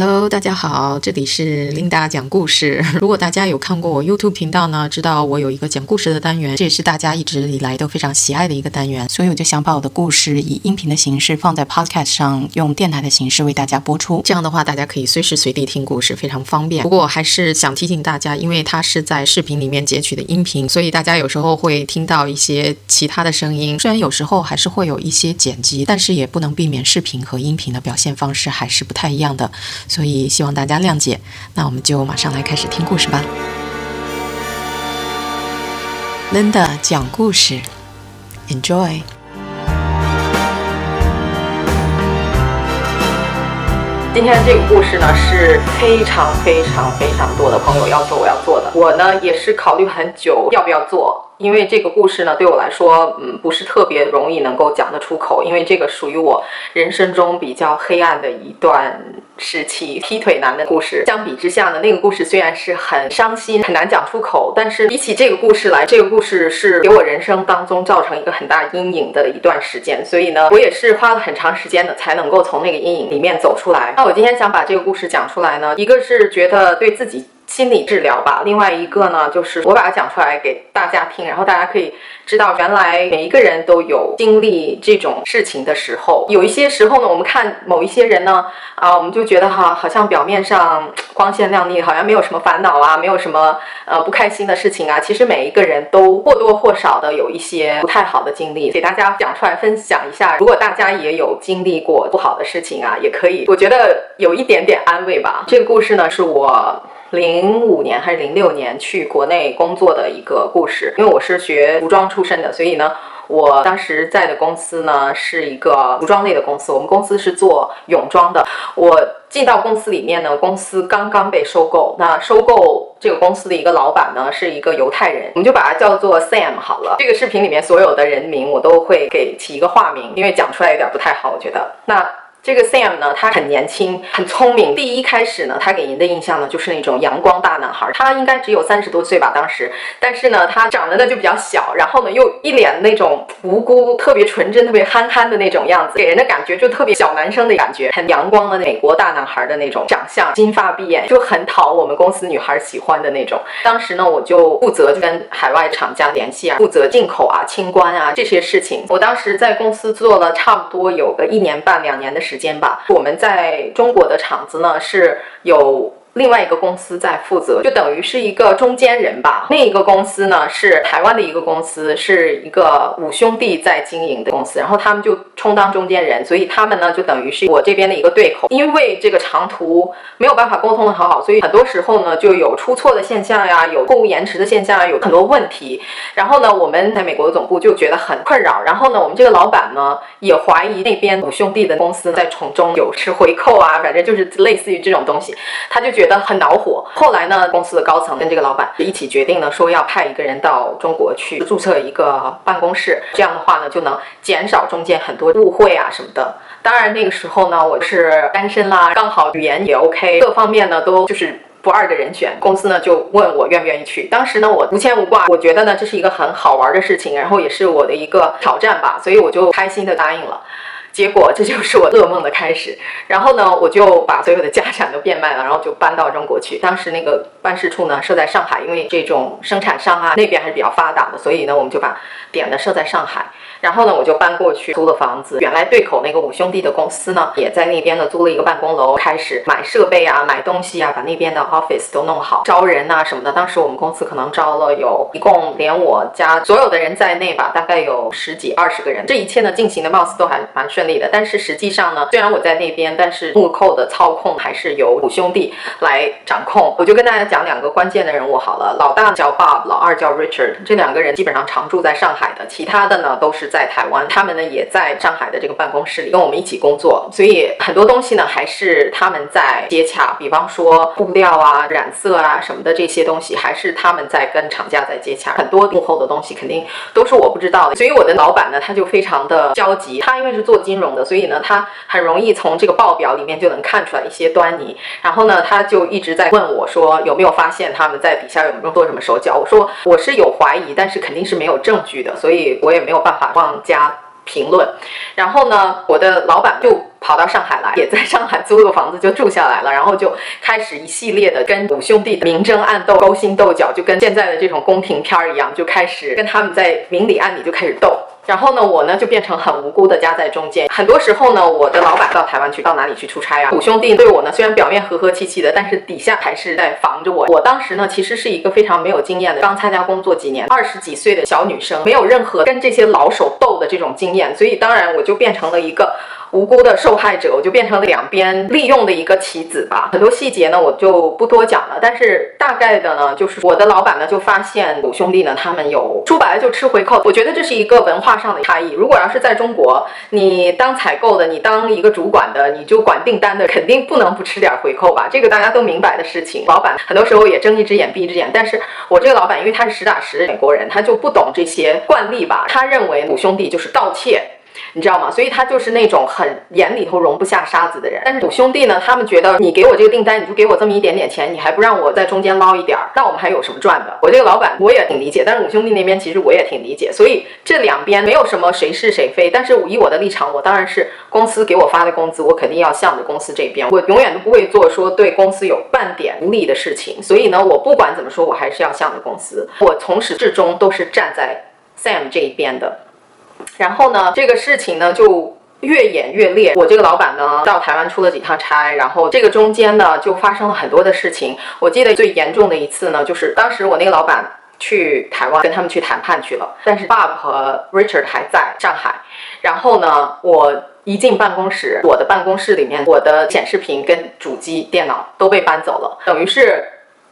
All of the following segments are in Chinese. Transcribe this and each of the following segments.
Hello，大家好，这里是 Linda 讲故事。如果大家有看过我 YouTube 频道呢，知道我有一个讲故事的单元，这也是大家一直以来都非常喜爱的一个单元，所以我就想把我的故事以音频的形式放在 Podcast 上，用电台的形式为大家播出。这样的话，大家可以随时随地听故事，非常方便。不过我还是想提醒大家，因为它是在视频里面截取的音频，所以大家有时候会听到一些其他的声音。虽然有时候还是会有一些剪辑，但是也不能避免视频和音频的表现方式还是不太一样的。所以希望大家谅解。那我们就马上来开始听故事吧。Linda 讲故事，Enjoy。今天这个故事呢是非常非常非常多的朋友要求我要做的，我呢也是考虑很久要不要做。因为这个故事呢，对我来说，嗯，不是特别容易能够讲得出口，因为这个属于我人生中比较黑暗的一段时期，劈腿男的故事。相比之下呢，那个故事虽然是很伤心、很难讲出口，但是比起这个故事来，这个故事是给我人生当中造成一个很大阴影的一段时间，所以呢，我也是花了很长时间的才能够从那个阴影里面走出来。那我今天想把这个故事讲出来呢，一个是觉得对自己。心理治疗吧。另外一个呢，就是我把它讲出来给大家听，然后大家可以知道，原来每一个人都有经历这种事情的时候。有一些时候呢，我们看某一些人呢，啊，我们就觉得哈，好像表面上光鲜亮丽，好像没有什么烦恼啊，没有什么呃不开心的事情啊。其实每一个人都或多或少的有一些不太好的经历，给大家讲出来分享一下。如果大家也有经历过不好的事情啊，也可以，我觉得有一点点安慰吧。这个故事呢，是我。零五年还是零六年去国内工作的一个故事，因为我是学服装出身的，所以呢，我当时在的公司呢是一个服装类的公司，我们公司是做泳装的。我进到公司里面呢，公司刚刚被收购，那收购这个公司的一个老板呢是一个犹太人，我们就把他叫做 Sam 好了。这个视频里面所有的人名我都会给起一个化名，因为讲出来有点不太好，我觉得那。这个 Sam 呢，他很年轻，很聪明。第一开始呢，他给您的印象呢，就是那种阳光大男孩。他应该只有三十多岁吧，当时。但是呢，他长得呢就比较小，然后呢又一脸那种无辜、特别纯真、特别憨憨的那种样子，给人的感觉就特别小男生的感觉，很阳光的美国大男孩的那种长相，金发碧眼，就很讨我们公司女孩喜欢的那种。当时呢，我就负责跟海外厂家联系啊，负责进口啊、清关啊这些事情。我当时在公司做了差不多有个一年半、两年的时。间吧，我们在中国的厂子呢是有。另外一个公司在负责，就等于是一个中间人吧。另一个公司呢是台湾的一个公司，是一个五兄弟在经营的公司，然后他们就充当中间人，所以他们呢就等于是我这边的一个对口。因为这个长途没有办法沟通的很好，所以很多时候呢就有出错的现象呀，有货物延迟的现象，有很多问题。然后呢，我们在美国的总部就觉得很困扰。然后呢，我们这个老板呢也怀疑那边五兄弟的公司在从中有吃回扣啊，反正就是类似于这种东西，他就觉觉得很恼火。后来呢，公司的高层跟这个老板一起决定呢，说要派一个人到中国去注册一个办公室。这样的话呢，就能减少中间很多误会啊什么的。当然那个时候呢，我是单身啦，刚好语言也 OK，各方面呢都就是不二的人选。公司呢就问我愿不愿意去。当时呢我无牵无挂，我觉得呢这是一个很好玩的事情，然后也是我的一个挑战吧，所以我就开心的答应了。结果这就是我噩梦的开始。然后呢，我就把所有的家产都变卖了，然后就搬到中国去。当时那个办事处呢设在上海，因为这种生产商啊那边还是比较发达的，所以呢我们就把点的设在上海。然后呢，我就搬过去租了房子。原来对口那个五兄弟的公司呢，也在那边呢租了一个办公楼，开始买设备啊，买东西啊，把那边的 office 都弄好，招人啊什么的。当时我们公司可能招了有一共连我家所有的人在内吧，大概有十几二十个人。这一切呢进行的貌似都还蛮顺利的。但是实际上呢，虽然我在那边，但是幕后的操控还是由五兄弟来掌控。我就跟大家讲两个关键的人物好了，老大叫 Bob，老二叫 Richard，这两个人基本上常住在上海的，其他的呢都是。在台湾，他们呢也在上海的这个办公室里跟我们一起工作，所以很多东西呢还是他们在接洽，比方说布料啊、染色啊什么的这些东西，还是他们在跟厂家在接洽。很多幕后的东西肯定都是我不知道的，所以我的老板呢他就非常的焦急。他因为是做金融的，所以呢他很容易从这个报表里面就能看出来一些端倪。然后呢他就一直在问我说有没有发现他们在底下有没有做什么手脚？我说我是有怀疑，但是肯定是没有证据的，所以我也没有办法妄。加评论，然后呢，我的老板就跑到上海来，也在上海租了个房子就住下来了，然后就开始一系列的跟五兄弟明争暗斗、勾心斗角，就跟现在的这种宫廷片儿一样，就开始跟他们在明里暗里就开始斗。然后呢，我呢就变成很无辜的夹在中间。很多时候呢，我的老板到台湾去，到哪里去出差啊？五兄弟对我呢，虽然表面和和气气的，但是底下还是在防着我。我当时呢，其实是一个非常没有经验的，刚参加工作几年，二十几岁的小女生，没有任何跟这些老手斗的这种经验，所以当然我就变成了一个。无辜的受害者，我就变成了两边利用的一个棋子吧。很多细节呢，我就不多讲了。但是大概的呢，就是我的老板呢就发现五兄弟呢，他们有说白了就吃回扣。我觉得这是一个文化上的差异。如果要是在中国，你当采购的，你当一个主管的，你就管订单的，肯定不能不吃点回扣吧？这个大家都明白的事情。老板很多时候也睁一只眼闭一只眼。但是我这个老板，因为他是实打实的美国人，他就不懂这些惯例吧？他认为五兄弟就是盗窃。你知道吗？所以他就是那种很眼里头容不下沙子的人。但是五兄弟呢，他们觉得你给我这个订单，你就给我这么一点点钱，你还不让我在中间捞一点儿，那我们还有什么赚的？我这个老板我也挺理解，但是五兄弟那边其实我也挺理解。所以这两边没有什么谁是谁非。但是以我的立场，我当然是公司给我发的工资，我肯定要向着公司这边，我永远都不会做说对公司有半点不利的事情。所以呢，我不管怎么说，我还是要向着公司。我从始至终都是站在 Sam 这一边的。然后呢，这个事情呢就越演越烈。我这个老板呢到台湾出了几趟差，然后这个中间呢就发生了很多的事情。我记得最严重的一次呢，就是当时我那个老板去台湾跟他们去谈判去了，但是 Bob 和 Richard 还在上海。然后呢，我一进办公室，我的办公室里面我的显示屏跟主机电脑都被搬走了，等于是。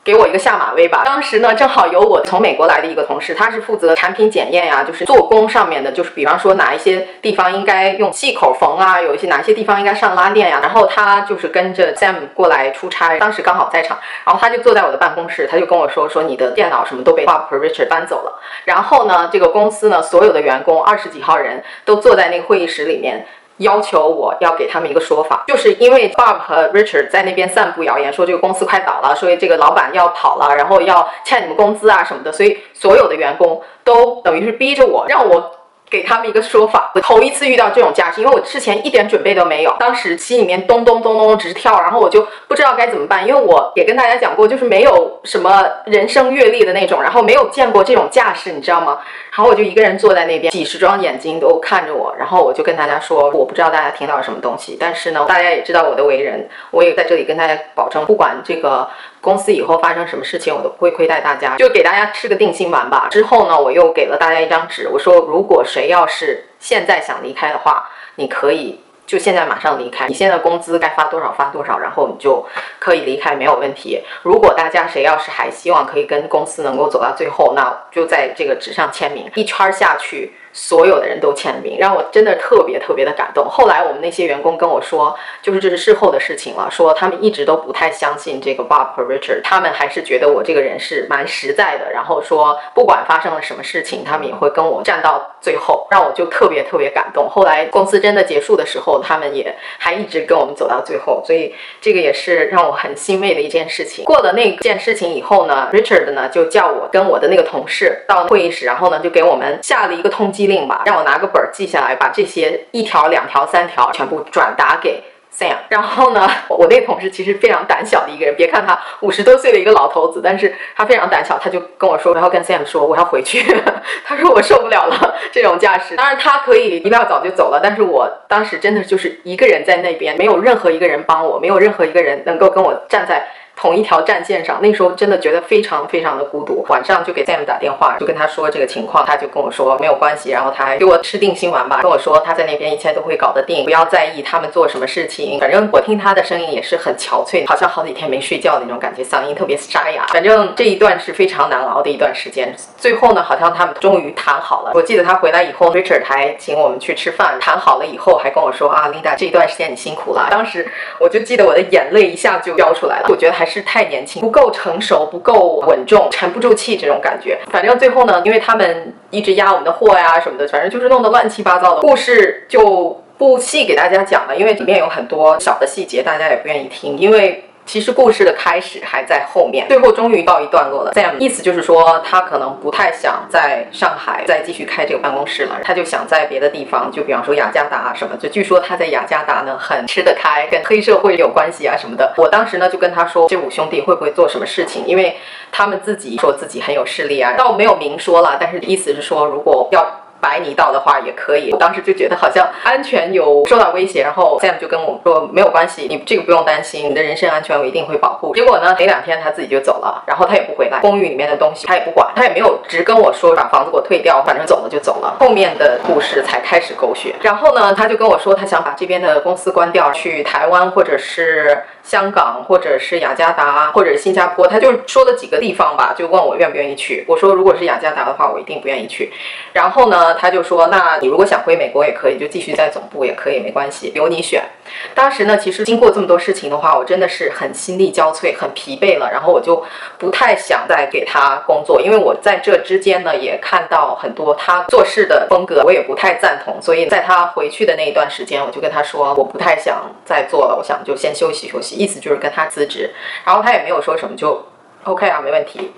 给我一个下马威吧。当时呢，正好有我从美国来的一个同事，他是负责产品检验呀，就是做工上面的，就是比方说哪一些地方应该用细口缝啊，有一些哪些地方应该上拉链呀。然后他就是跟着 Sam 过来出差，当时刚好在场，然后他就坐在我的办公室，他就跟我说说你的电脑什么都被 Bob Richard 搬走了。然后呢，这个公司呢，所有的员工二十几号人都坐在那个会议室里面。要求我要给他们一个说法，就是因为 Bob 和 Richard 在那边散布谣言，说这个公司快倒了，所以这个老板要跑了，然后要欠你们工资啊什么的，所以所有的员工都等于是逼着我，让我。给他们一个说法，我头一次遇到这种架势，因为我之前一点准备都没有，当时心里面咚咚咚咚直跳，然后我就不知道该怎么办，因为我也跟大家讲过，就是没有什么人生阅历的那种，然后没有见过这种架势，你知道吗？然后我就一个人坐在那边，几十双眼睛都看着我，然后我就跟大家说，我不知道大家听到了什么东西，但是呢，大家也知道我的为人，我也在这里跟大家保证，不管这个。公司以后发生什么事情，我都不会亏待大家，就给大家吃个定心丸吧。之后呢，我又给了大家一张纸，我说，如果谁要是现在想离开的话，你可以就现在马上离开。你现在工资该发多少发多少，然后你就可以离开，没有问题。如果大家谁要是还希望可以跟公司能够走到最后，那就在这个纸上签名，一圈下去。所有的人都签名，让我真的特别特别的感动。后来我们那些员工跟我说，就是这是事后的事情了，说他们一直都不太相信这个 Bob 和 Richard，他们还是觉得我这个人是蛮实在的。然后说不管发生了什么事情，他们也会跟我站到最后，让我就特别特别感动。后来公司真的结束的时候，他们也还一直跟我们走到最后，所以这个也是让我很欣慰的一件事情。过了那件事情以后呢，Richard 呢就叫我跟我的那个同事到会议室，然后呢就给我们下了一个通缉。令吧，让我拿个本儿记下来，把这些一条、两条、三条全部转达给 Sam。然后呢，我那个同事其实非常胆小的一个人，别看他五十多岁的一个老头子，但是他非常胆小，他就跟我说，我要跟 Sam 说，我要回去。他说我受不了了这种架势。当然他可以一大早就走了，但是我当时真的就是一个人在那边，没有任何一个人帮我，没有任何一个人能够跟我站在。同一条战线上，那时候真的觉得非常非常的孤独。晚上就给 Sam 打电话，就跟他说这个情况，他就跟我说没有关系，然后他还给我吃定心丸吧，跟我说他在那边一切都会搞得定，不要在意他们做什么事情。反正我听他的声音也是很憔悴，好像好几天没睡觉那种感觉，嗓音特别沙哑。反正这一段是非常难熬的一段时间。最后呢，好像他们终于谈好了。我记得他回来以后，Richard 还请我们去吃饭，谈好了以后还跟我说啊，Linda 这一段时间你辛苦了。当时我就记得我的眼泪一下就飙出来了，我觉得还是太年轻。不够成熟，不够稳重，沉不住气这种感觉。反正最后呢，因为他们一直压我们的货呀什么的，反正就是弄得乱七八糟的。故事就不细给大家讲了，因为里面有很多小的细节，大家也不愿意听。因为其实故事的开始还在后面，最后终于告一段落了。Sam 意思就是说，他可能不太想在上海再继续开这个办公室了，他就想在别的地方，就比方说雅加达啊什么。就据说他在雅加达呢很吃得开，跟黑社会有关系啊什么的。我当时呢就跟他说，这五兄弟会不会做什么事情？因为他们自己说自己很有势力啊，倒没有明说了，但是意思是说，如果要。白泥道的话也可以，我当时就觉得好像安全有受到威胁，然后 Sam 就跟我说没有关系，你这个不用担心，你的人身安全我一定会保护。结果呢，没两天他自己就走了，然后他也不回来，公寓里面的东西他也不管，他也没有直跟我说把房子给我退掉，反正走了就走了。后面的故事才开始狗血。然后呢，他就跟我说他想把这边的公司关掉，去台湾或者是。香港或者是雅加达或者是新加坡，他就说了几个地方吧，就问我愿不愿意去。我说如果是雅加达的话，我一定不愿意去。然后呢，他就说那你如果想回美国也可以，就继续在总部也可以，没关系，由你选。当时呢，其实经过这么多事情的话，我真的是很心力交瘁，很疲惫了。然后我就不太想再给他工作，因为我在这之间呢也看到很多他做事的风格，我也不太赞同。所以在他回去的那一段时间，我就跟他说我不太想再做了，我想就先休息休息，意思就是跟他辞职。然后他也没有说什么，就 OK 啊，没问题。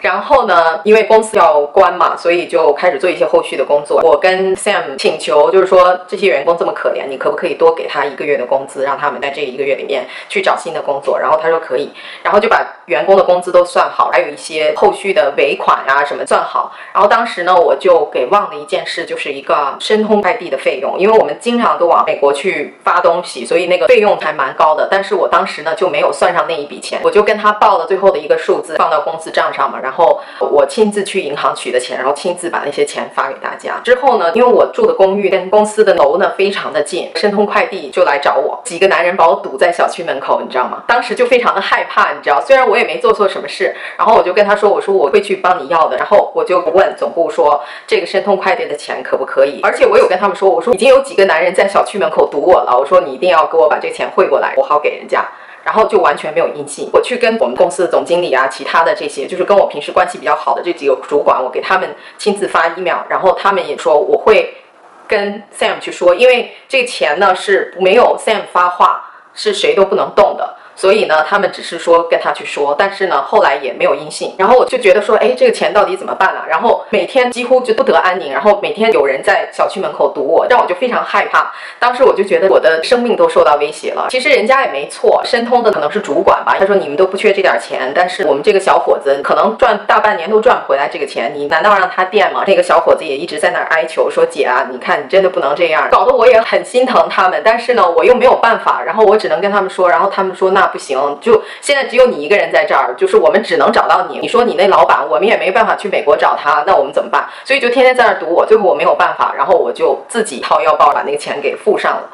然后呢，因为公司要关嘛，所以就开始做一些后续的工作。我跟 Sam 请求，就是说这些员工这么可怜，你可不可以多给他一个月的工资，让他们在这一个月里面去找新的工作？然后他说可以，然后就把员工的工资都算好，还有一些后续的尾款啊什么算好。然后当时呢，我就给忘了一件事，就是一个申通快递的费用，因为我们经常都往美国去发东西，所以那个费用还蛮高的。但是我当时呢就没有算上那一笔钱，我就跟他报了最后的一个数字，放到公司账上嘛，然后。然后我亲自去银行取的钱，然后亲自把那些钱发给大家。之后呢，因为我住的公寓跟公司的楼呢非常的近，申通快递就来找我，几个男人把我堵在小区门口，你知道吗？当时就非常的害怕，你知道，虽然我也没做错什么事，然后我就跟他说，我说我会去帮你要的。然后我就问总部说，这个申通快递的钱可不可以？而且我有跟他们说，我说已经有几个男人在小区门口堵我了，我说你一定要给我把这个钱汇过来，我好给人家。然后就完全没有音信。我去跟我们公司的总经理啊，其他的这些，就是跟我平时关系比较好的这几个主管，我给他们亲自发 email，然后他们也说我会跟 Sam 去说，因为这个钱呢是没有 Sam 发话，是谁都不能动的。所以呢，他们只是说跟他去说，但是呢，后来也没有音信。然后我就觉得说，哎，这个钱到底怎么办啊？然后每天几乎就不得安宁，然后每天有人在小区门口堵我，让我就非常害怕。当时我就觉得我的生命都受到威胁了。其实人家也没错，申通的可能是主管吧。他说你们都不缺这点钱，但是我们这个小伙子可能赚大半年都赚不回来这个钱，你难道让他垫吗？那个小伙子也一直在那哀求说，姐啊，你看你真的不能这样，搞得我也很心疼他们。但是呢，我又没有办法，然后我只能跟他们说，然后他们说那。不行，就现在只有你一个人在这儿，就是我们只能找到你。你说你那老板，我们也没办法去美国找他，那我们怎么办？所以就天天在那儿堵我，最后我没有办法，然后我就自己掏腰包把那个钱给付上了。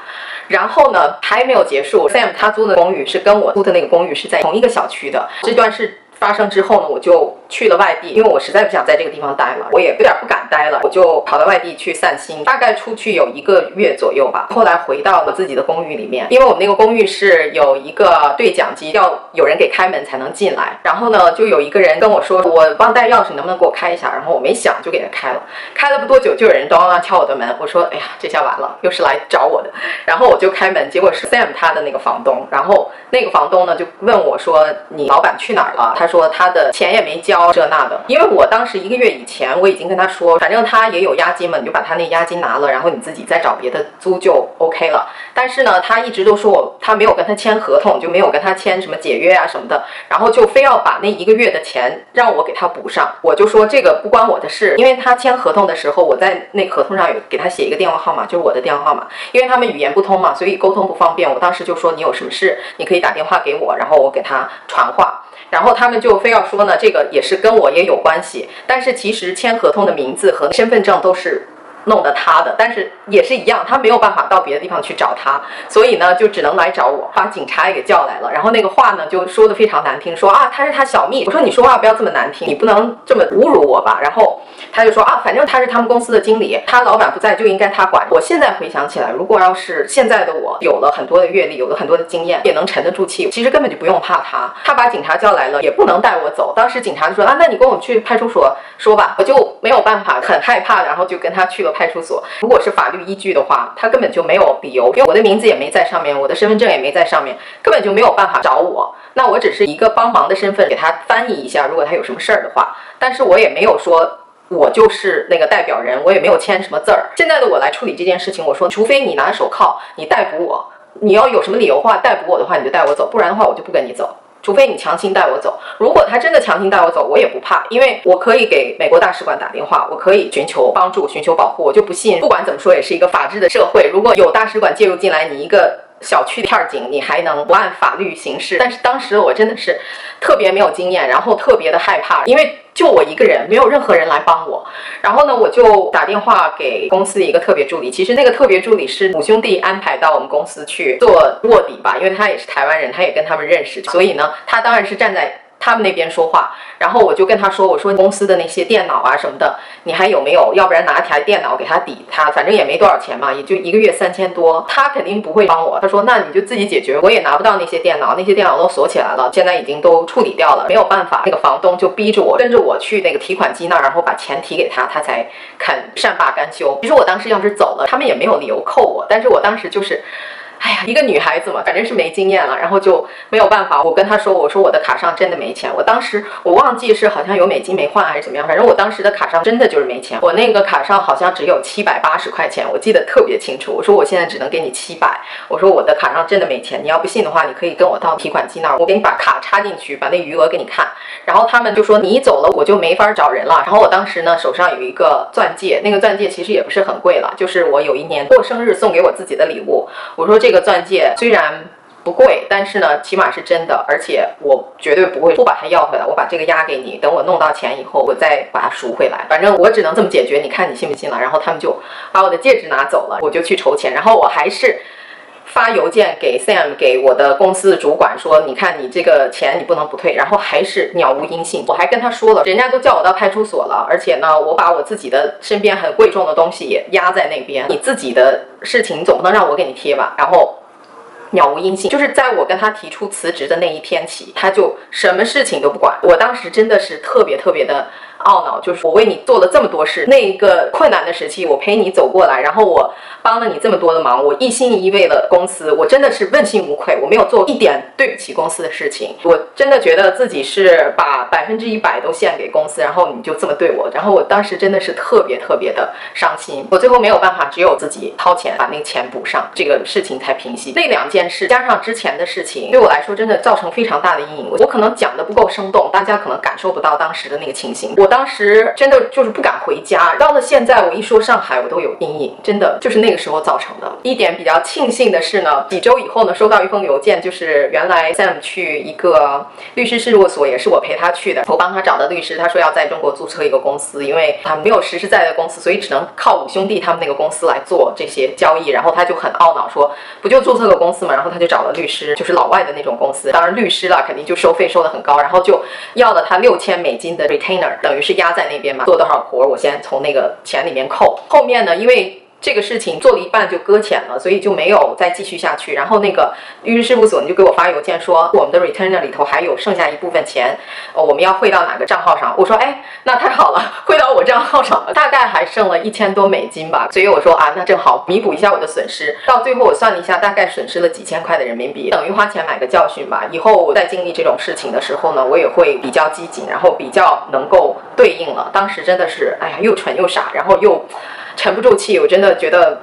然后呢，还没有结束，Sam 他租的公寓是跟我租的那个公寓是在同一个小区的。这段事发生之后呢，我就。去了外地，因为我实在不想在这个地方待了，我也有点不敢待了，我就跑到外地去散心。大概出去有一个月左右吧，后来回到了自己的公寓里面，因为我们那个公寓是有一个对讲机，要有人给开门才能进来。然后呢，就有一个人跟我说，我忘带钥匙，你能不能给我开一下？然后我没想就给他开了。开了不多久，就有人咚咚敲我的门。我说，哎呀，这下完了，又是来找我的。然后我就开门，结果是 Sam 他的那个房东。然后那个房东呢就问我说，你老板去哪儿了？他说他的钱也没交。这那的，因为我当时一个月以前我已经跟他说，反正他也有押金嘛，你就把他那押金拿了，然后你自己再找别的租就 OK 了。但是呢，他一直都说我他没有跟他签合同，就没有跟他签什么解约啊什么的，然后就非要把那一个月的钱让我给他补上。我就说这个不关我的事，因为他签合同的时候，我在那合同上有给他写一个电话号码，就是我的电话号码，因为他们语言不通嘛，所以沟通不方便。我当时就说你有什么事，你可以打电话给我，然后我给他传话。然后他们就非要说呢，这个也是跟我也有关系，但是其实签合同的名字和身份证都是。弄的他的，但是也是一样，他没有办法到别的地方去找他，所以呢，就只能来找我，把警察也给叫来了。然后那个话呢，就说的非常难听，说啊，他是他小蜜。我说你说话不要这么难听，你不能这么侮辱我吧。然后他就说啊，反正他是他们公司的经理，他老板不在就应该他管。我现在回想起来，如果要是现在的我有了很多的阅历，有了很多的经验，也能沉得住气，其实根本就不用怕他。他把警察叫来了，也不能带我走。当时警察就说啊，那你跟我去派出所说吧。我就没有办法，很害怕，然后就跟他去了。派出所。如果是法律依据的话，他根本就没有理由，因为我的名字也没在上面，我的身份证也没在上面，根本就没有办法找我。那我只是一个帮忙的身份，给他翻译一下，如果他有什么事儿的话。但是我也没有说我就是那个代表人，我也没有签什么字儿。现在的我来处理这件事情，我说，除非你拿手铐，你逮捕我，你要有什么理由话逮捕我的话，你就带我走，不然的话我就不跟你走。除非你强行带我走，如果他真的强行带我走，我也不怕，因为我可以给美国大使馆打电话，我可以寻求帮助、寻求保护。我就不信，不管怎么说，也是一个法治的社会。如果有大使馆介入进来，你一个小区的片儿警，你还能不按法律行事？但是当时我真的是特别没有经验，然后特别的害怕，因为。就我一个人，没有任何人来帮我。然后呢，我就打电话给公司一个特别助理。其实那个特别助理是五兄弟安排到我们公司去做卧底吧，因为他也是台湾人，他也跟他们认识，所以呢，他当然是站在。他们那边说话，然后我就跟他说：“我说公司的那些电脑啊什么的，你还有没有？要不然拿台电脑给他抵他，反正也没多少钱嘛，也就一个月三千多。他肯定不会帮我。他说：那你就自己解决，我也拿不到那些电脑，那些电脑都锁起来了，现在已经都处理掉了，没有办法。那个房东就逼着我跟着我去那个提款机那儿，然后把钱提给他，他才肯善罢甘休。其实我当时要是走了，他们也没有理由扣我，但是我当时就是。”哎呀，一个女孩子嘛，反正是没经验了，然后就没有办法。我跟他说，我说我的卡上真的没钱。我当时我忘记是好像有美金没换还是怎么样，反正我当时的卡上真的就是没钱。我那个卡上好像只有七百八十块钱，我记得特别清楚。我说我现在只能给你七百，我说我的卡上真的没钱。你要不信的话，你可以跟我到提款机那儿，我给你把卡插进去，把那余额给你看。然后他们就说你走了，我就没法找人了。然后我当时呢手上有一个钻戒，那个钻戒其实也不是很贵了，就是我有一年过生日送给我自己的礼物。我说这个钻戒。虽然不贵，但是呢，起码是真的，而且我绝对不会不把它要回来。我把这个押给你，等我弄到钱以后，我再把它赎回来。反正我只能这么解决，你看你信不信了？然后他们就把我的戒指拿走了，我就去筹钱。然后我还是发邮件给 Sam，给我的公司主管说，你看你这个钱你不能不退。然后还是鸟无音信。我还跟他说了，人家都叫我到派出所了，而且呢，我把我自己的身边很贵重的东西也压在那边，你自己的事情总不能让我给你贴吧？然后。鸟无音信，就是在我跟他提出辞职的那一天起，他就什么事情都不管。我当时真的是特别特别的。懊恼就是我为你做了这么多事，那一个困难的时期，我陪你走过来，然后我帮了你这么多的忙，我一心一意为了公司，我真的是问心无愧，我没有做一点对不起公司的事情，我真的觉得自己是把百分之一百都献给公司，然后你就这么对我，然后我当时真的是特别特别的伤心，我最后没有办法，只有自己掏钱把那个钱补上，这个事情才平息。那两件事加上之前的事情，对我来说真的造成非常大的阴影，我可能讲的不够生动，大家可能感受不到当时的那个情形，我当。当时真的就是不敢回家，到了现在，我一说上海，我都有阴影，真的就是那个时候造成的。一点比较庆幸的是呢，几周以后呢，收到一封邮件，就是原来 Sam 去一个律师事务所，也是我陪他去的，我帮他找的律师，他说要在中国注册一个公司，因为他没有实实在在的公司，所以只能靠五兄弟他们那个公司来做这些交易。然后他就很懊恼，说不就注册个公司嘛？然后他就找了律师，就是老外的那种公司，当然律师了，肯定就收费收的很高，然后就要了他六千美金的 retainer，等于。是压在那边嘛？做多少活，我先从那个钱里面扣。后面呢，因为这个事情做了一半就搁浅了，所以就没有再继续下去。然后那个律师事务所呢就给我发邮件说，我们的 returner 里头还有剩下一部分钱，呃，我们要汇到哪个账号上？我说，哎，那太好了，汇到我账号上了，大概还剩了一千多美金吧。所以我说啊，那正好弥补一下我的损失。到最后我算了一下，大概损失了几千块的人民币，等于花钱买个教训吧。以后我在经历这种事情的时候呢，我也会比较机警，然后比较能够。对应了，当时真的是，哎呀，又蠢又傻，然后又沉不住气，我真的觉得。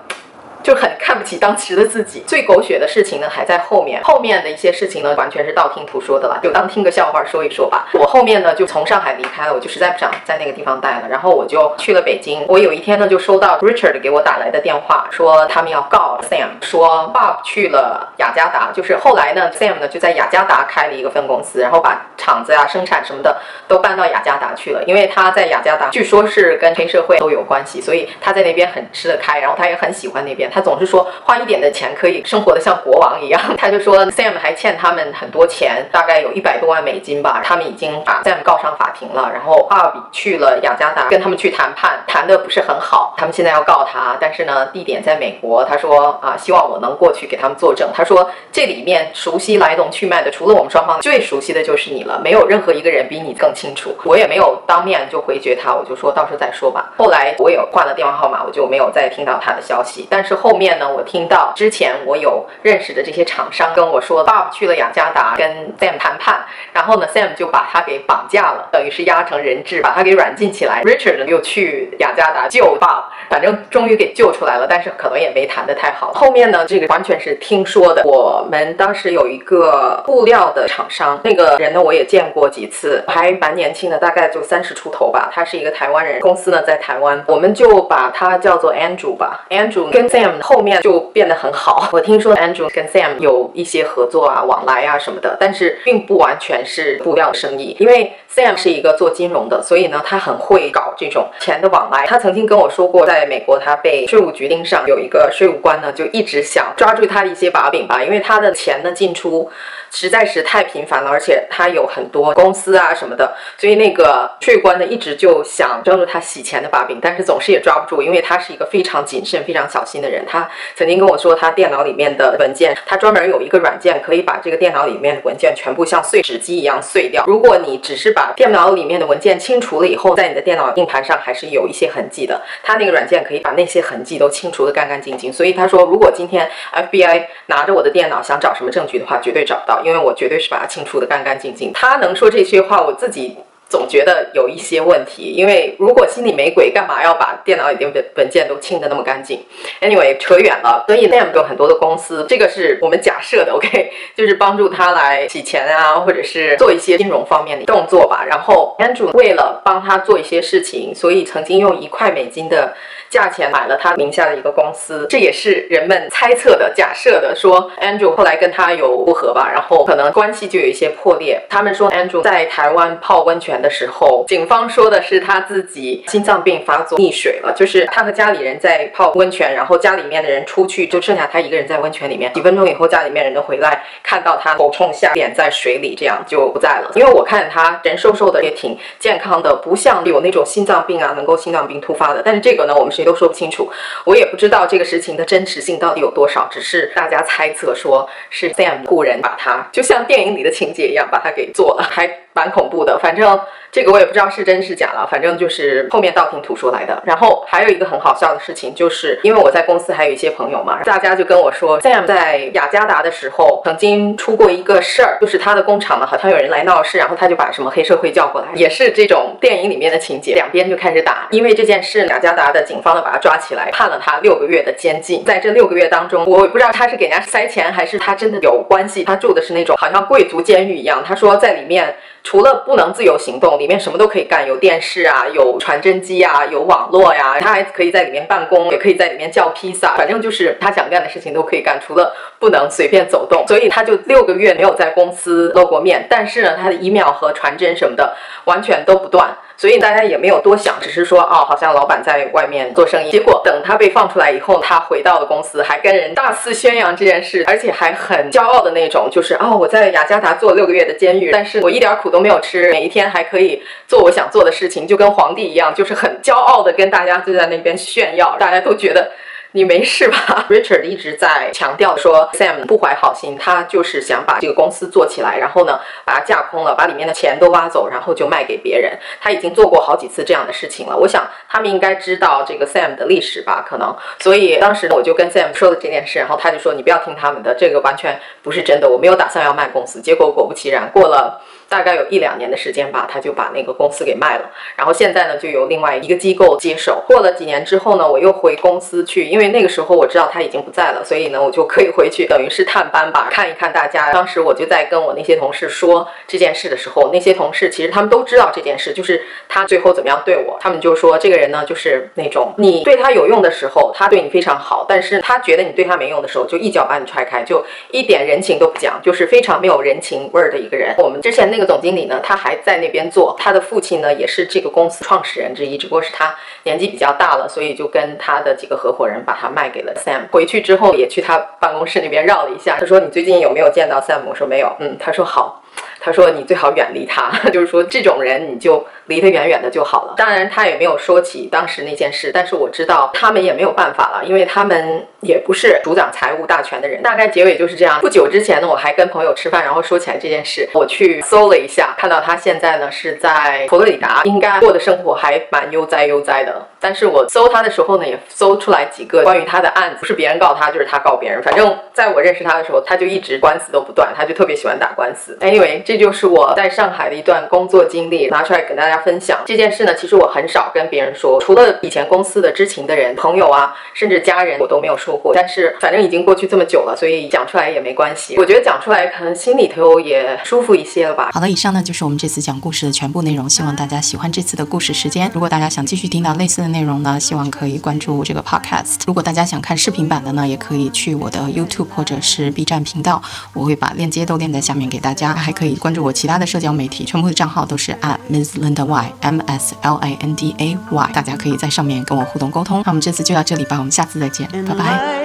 就很看不起当时的自己。最狗血的事情呢还在后面，后面的一些事情呢完全是道听途说的了，就当听个笑话说一说吧。我后面呢就从上海离开了，我就实在不想在那个地方待了，然后我就去了北京。我有一天呢就收到 Richard 给我打来的电话，说他们要告 Sam，说 Bob 去了雅加达，就是后来呢 Sam 呢就在雅加达开了一个分公司，然后把厂子呀、生产什么的都搬到雅加达去了，因为他在雅加达据说是跟黑社会都有关系，所以他在那边很吃得开，然后他也很喜欢那边。他总是说花一点的钱可以生活的像国王一样。他就说 Sam 还欠他们很多钱，大概有一百多万美金吧。他们已经把 Sam 告上法庭了，然后阿尔比去了雅加达跟他们去谈判，谈的不是很好。他们现在要告他，但是呢，地点在美国。他说啊，希望我能过去给他们作证。他说这里面熟悉来龙去脉的，除了我们双方最熟悉的就是你了，没有任何一个人比你更清楚。我也没有当面就回绝他，我就说到时候再说吧。后来我也换了电话号码，我就没有再听到他的消息。但是后面呢，我听到之前我有认识的这些厂商跟我说，Bob 去了雅加达跟 Sam 谈判，然后呢，Sam 就把他给绑架了，等于是压成人质，把他给软禁起来。Richard 又去雅加达救 Bob，反正终于给救出来了，但是可能也没谈得太好。后面呢，这个完全是听说的。我们当时有一个布料的厂商，那个人呢我也见过几次，还蛮年轻的，大概就三十出头吧。他是一个台湾人，公司呢在台湾，我们就把他叫做 Andrew 吧。Andrew 跟 Sam 后面就变得很好。我听说 Andrew 跟 Sam 有一些合作啊、往来啊什么的，但是并不完全是布料生意，因为 Sam 是一个做金融的，所以呢他很会搞这种钱的往来。他曾经跟我说过，在美国他被税务局盯上，有一个税务官呢就一直想抓住他的一些把柄吧，因为他的钱的进出。实在是太频繁了，而且他有很多公司啊什么的，所以那个税官呢一直就想抓住他洗钱的把柄，但是总是也抓不住，因为他是一个非常谨慎、非常小心的人。他曾经跟我说，他电脑里面的文件，他专门有一个软件可以把这个电脑里面的文件全部像碎纸机一样碎掉。如果你只是把电脑里面的文件清除了以后，在你的电脑硬盘上还是有一些痕迹的。他那个软件可以把那些痕迹都清除的干干净净。所以他说，如果今天 FBI 拿着我的电脑想找什么证据的话，绝对找不到。因为我绝对是把它清除的干干净净。他能说这些话，我自己总觉得有一些问题。因为如果心里没鬼，干嘛要把电脑里的文文件都清的那么干净？Anyway，扯远了。所以 Name 有很多的公司，这个是我们假设的，OK，就是帮助他来洗钱啊，或者是做一些金融方面的动作吧。然后 Andrew 为了帮他做一些事情，所以曾经用一块美金的。价钱买了他名下的一个公司，这也是人们猜测的、假设的。说 Andrew 后来跟他有不和吧，然后可能关系就有一些破裂。他们说 Andrew 在台湾泡温泉的时候，警方说的是他自己心脏病发作溺水了，就是他和家里人在泡温泉，然后家里面的人出去，就剩下他一个人在温泉里面。几分钟以后，家里面人都回来，看到他头冲下脸在水里，这样就不在了。因为我看他人瘦瘦的，也挺健康的，不像有那种心脏病啊，能够心脏病突发的。但是这个呢，我们是。都说不清楚，我也不知道这个事情的真实性到底有多少，只是大家猜测说是 Sam 雇人把他，就像电影里的情节一样，把他给做了，还蛮恐怖的。反正这个我也不知道是真是假了，反正就是后面道听途说来的。然后还有一个很好笑的事情，就是因为我在公司还有一些朋友嘛，大家就跟我说，Sam 在雅加达的时候曾经出过一个事儿，就是他的工厂呢好像有人来闹事，然后他就把什么黑社会叫过来，也是这种电影里面的情节，两边就开始打。因为这件事，雅加达的警方呢。把他抓起来，判了他六个月的监禁。在这六个月当中，我不知道他是给人家塞钱，还是他真的有关系。他住的是那种好像贵族监狱一样。他说在里面除了不能自由行动，里面什么都可以干，有电视啊，有传真机啊，有网络呀。他还可以在里面办公，也可以在里面叫披萨，反正就是他想干的事情都可以干，除了不能随便走动。所以他就六个月没有在公司露过面。但是呢，他的 email 和传真什么的完全都不断。所以大家也没有多想，只是说哦，好像老板在外面做生意。结果等他被放出来以后，他回到了公司，还跟人大肆宣扬这件事，而且还很骄傲的那种，就是哦，我在雅加达做六个月的监狱，但是我一点苦都没有吃，每一天还可以做我想做的事情，就跟皇帝一样，就是很骄傲的跟大家就在那边炫耀，大家都觉得。你没事吧？Richard 一直在强调说，Sam 不怀好心，他就是想把这个公司做起来，然后呢，把它架空了，把里面的钱都挖走，然后就卖给别人。他已经做过好几次这样的事情了。我想他们应该知道这个 Sam 的历史吧？可能，所以当时我就跟 Sam 说了这件事，然后他就说：“你不要听他们的，这个完全不是真的，我没有打算要卖公司。”结果果不其然，过了。大概有一两年的时间吧，他就把那个公司给卖了。然后现在呢，就由另外一个机构接手。过了几年之后呢，我又回公司去，因为那个时候我知道他已经不在了，所以呢，我就可以回去，等于是探班吧，看一看大家。当时我就在跟我那些同事说这件事的时候，那些同事其实他们都知道这件事，就是他最后怎么样对我。他们就说这个人呢，就是那种你对他有用的时候，他对你非常好，但是他觉得你对他没用的时候，就一脚把你踹开，就一点人情都不讲，就是非常没有人情味儿的一个人。我们之前那个。总经理呢，他还在那边做，他的父亲呢也是这个公司创始人之一，只不过是他年纪比较大了，所以就跟他的几个合伙人把他卖给了 Sam。回去之后也去他办公室那边绕了一下，他说：“你最近有没有见到 Sam？” 我说：“没有。”嗯，他说：“好。”他说：“你最好远离他，就是说这种人你就离他远远的就好了。”当然，他也没有说起当时那件事，但是我知道他们也没有办法了，因为他们也不是主掌财务大权的人。大概结尾就是这样。不久之前呢，我还跟朋友吃饭，然后说起来这件事，我去搜了一下，看到他现在呢是在佛罗里达，应该过的生活还蛮悠哉悠哉的。但是我搜他的时候呢，也搜出来几个关于他的案子，不是别人告他，就是他告别人。反正在我认识他的时候，他就一直官司都不断，他就特别喜欢打官司。Anyway，这就是我在上海的一段工作经历，拿出来给大家家分享。这件事呢，其实我很少跟别人说，除了以前公司的知情的人、朋友啊，甚至家人，我都没有说过。但是反正已经过去这么久了，所以讲出来也没关系。我觉得讲出来可能心里头也舒服一些了吧。好了，以上呢就是我们这次讲故事的全部内容，希望大家喜欢这次的故事时间。如果大家想继续听到类似的，内容呢，希望可以关注这个 podcast。如果大家想看视频版的呢，也可以去我的 YouTube 或者是 B 站频道，我会把链接都链在下面给大家。还可以关注我其他的社交媒体，全部的账号都是 at Miss Linda Y M S L I N D A Y，大家可以在上面跟我互动沟通。那我们这次就到这里吧，我们下次再见，拜拜。